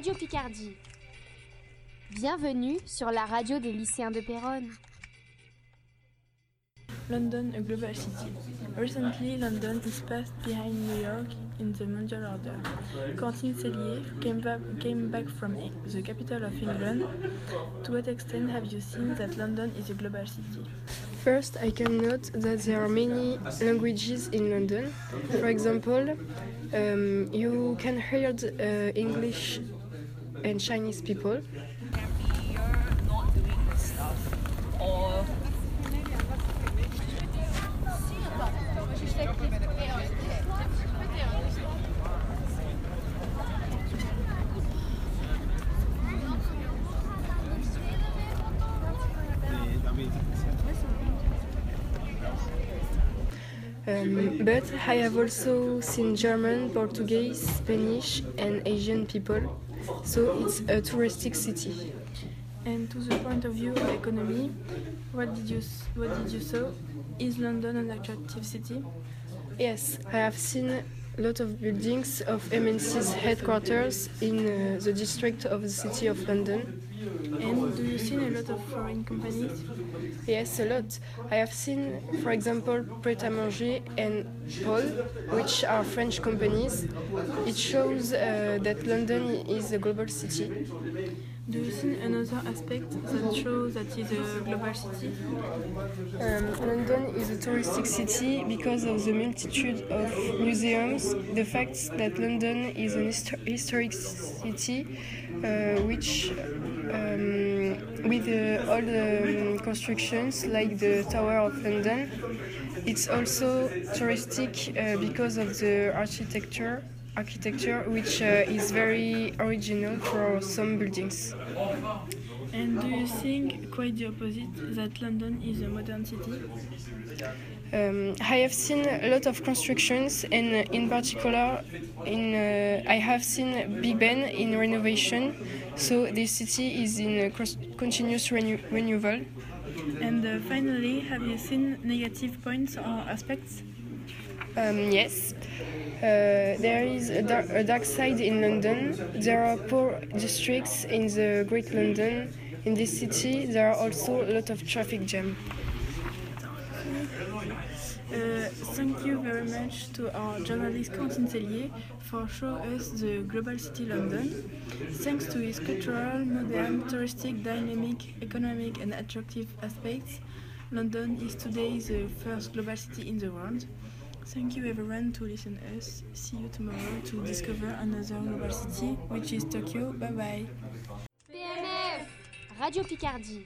Radio Picardie. Bienvenue sur la radio des lycéens de Péronne. London, a global city. Recently, London is passed behind New York in the mondial order. Quentin Cellier came back, came back from the capital of England. To what extent have you seen that London is a global city? First, I can note that there are many languages in London. For example, um, you can hear uh, English and Chinese people. Um, but I have also seen German, Portuguese, Spanish, and Asian people. So it's a touristic city. And to the point of view of economy, what did you what did you saw? Is London an attractive city? Yes, I have seen a lot of buildings of MNC's headquarters in uh, the district of the city of London. And do you see a lot of foreign companies? Yes, a lot. I have seen, for example, Pret a Manger and Paul, which are French companies. It shows uh, that London is a global city. Do you see another aspect that shows that it's a global city? Um, London is a touristic city because of the multitude of museums, the fact that London is an histo- historic city, uh, which um, with all the um, constructions like the Tower of London, it's also touristic uh, because of the architecture, architecture which uh, is very original for some buildings. And do you think quite the opposite that London is a modern city? Um, I have seen a lot of constructions, and in particular, in uh, I have seen Big Ben in renovation. So the city is in continuous renew- renewal. And uh, finally, have you seen negative points or aspects? Um, yes, uh, there is a, dar- a dark side in London. There are poor districts in the Great London. In this city, there are also a lot of traffic jam. Uh, thank you very much to our journalist Quentin Cellier for showing us the global city London. Thanks to its cultural, modern, touristic, dynamic, economic and attractive aspects, London is today the first global city in the world. Thank you everyone to listen us. See you tomorrow to discover another global city, which is Tokyo. Bye bye. PNF Radio Picardie.